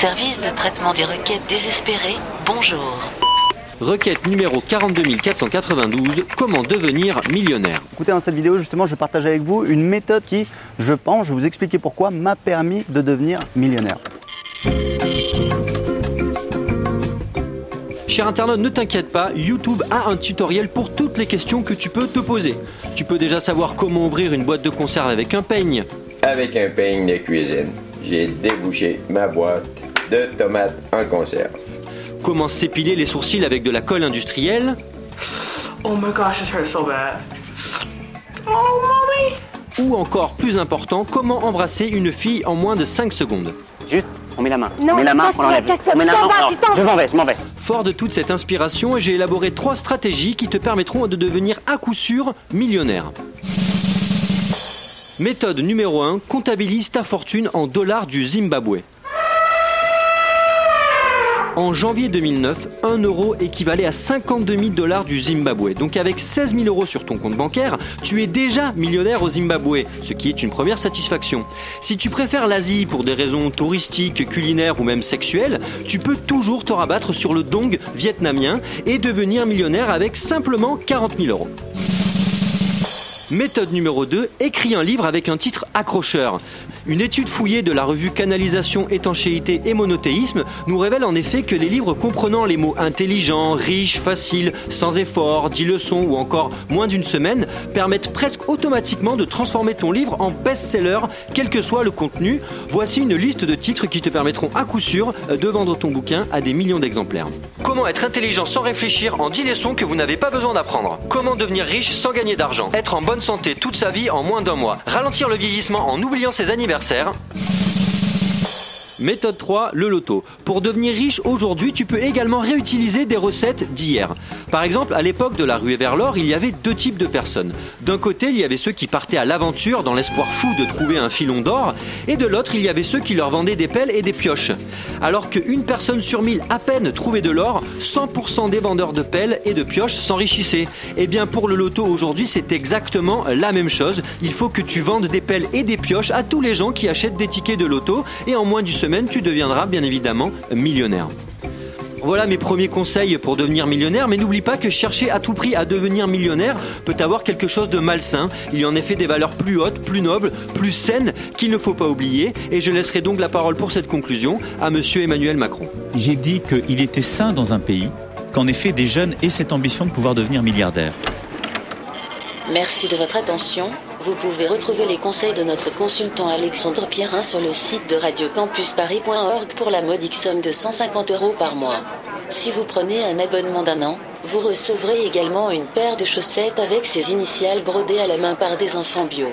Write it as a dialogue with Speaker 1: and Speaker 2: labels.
Speaker 1: Service de traitement des requêtes désespérées, bonjour.
Speaker 2: Requête numéro 42 492, comment devenir millionnaire
Speaker 3: Écoutez, dans cette vidéo, justement, je partage avec vous une méthode qui, je pense, je vais vous expliquer pourquoi, m'a permis de devenir millionnaire.
Speaker 2: Cher internaute, ne t'inquiète pas, YouTube a un tutoriel pour toutes les questions que tu peux te poser. Tu peux déjà savoir comment ouvrir une boîte de conserve avec un peigne.
Speaker 4: Avec un peigne de cuisine, j'ai débouché ma boîte de tomates en conserve.
Speaker 2: Comment s'épiler les sourcils avec de la colle industrielle?
Speaker 5: Oh my gosh, this hurts so bad. Oh, mommy!
Speaker 2: Ou encore plus important, comment embrasser une fille en moins de 5 secondes?
Speaker 3: Juste, on met la main.
Speaker 6: Non,
Speaker 3: on met la main, on
Speaker 6: casse-toi,
Speaker 3: On met la main, Je m'en vais, je m'en vais.
Speaker 2: Fort de toute cette inspiration, j'ai élaboré trois stratégies qui te permettront de devenir à coup sûr millionnaire. Méthode numéro 1, comptabilise ta fortune en dollars du Zimbabwe. En janvier 2009, 1 euro équivalait à 52 000 dollars du Zimbabwe. Donc avec 16 000 euros sur ton compte bancaire, tu es déjà millionnaire au Zimbabwe, ce qui est une première satisfaction. Si tu préfères l'Asie pour des raisons touristiques, culinaires ou même sexuelles, tu peux toujours te rabattre sur le dong vietnamien et devenir millionnaire avec simplement 40 000 euros. Méthode numéro 2, écris un livre avec un titre accrocheur. Une étude fouillée de la revue Canalisation, étanchéité et monothéisme nous révèle en effet que les livres comprenant les mots intelligent, riche, facile, sans effort, 10 leçons ou encore moins d'une semaine permettent presque automatiquement de transformer ton livre en best-seller, quel que soit le contenu. Voici une liste de titres qui te permettront à coup sûr de vendre ton bouquin à des millions d'exemplaires. Comment être intelligent sans réfléchir en 10 leçons que vous n'avez pas besoin d'apprendre? Comment devenir riche sans gagner d'argent? Santé toute sa vie en moins d'un mois. Ralentir le vieillissement en oubliant ses anniversaires. Méthode 3, le loto. Pour devenir riche aujourd'hui, tu peux également réutiliser des recettes d'hier. Par exemple, à l'époque de la ruée vers l'or, il y avait deux types de personnes. D'un côté, il y avait ceux qui partaient à l'aventure dans l'espoir fou de trouver un filon d'or, et de l'autre, il y avait ceux qui leur vendaient des pelles et des pioches. Alors qu'une personne sur mille à peine trouvait de l'or, 100% des vendeurs de pelles et de pioches s'enrichissaient. Et bien pour le loto aujourd'hui, c'est exactement la même chose. Il faut que tu vendes des pelles et des pioches à tous les gens qui achètent des tickets de loto, et en moins d'une semaine, tu deviendras bien évidemment millionnaire. Voilà mes premiers conseils pour devenir millionnaire, mais n'oublie pas que chercher à tout prix à devenir millionnaire peut avoir quelque chose de malsain. Il y a en effet des valeurs plus hautes, plus nobles, plus saines qu'il ne faut pas oublier, et je laisserai donc la parole pour cette conclusion à monsieur Emmanuel Macron.
Speaker 7: J'ai dit qu'il était sain dans un pays qu'en effet des jeunes aient cette ambition de pouvoir devenir milliardaires.
Speaker 1: Merci de votre attention. Vous pouvez retrouver les conseils de notre consultant Alexandre Pierrin sur le site de radiocampusparis.org pour la modique somme de 150 euros par mois. Si vous prenez un abonnement d'un an, vous recevrez également une paire de chaussettes avec ses initiales brodées à la main par des enfants bio.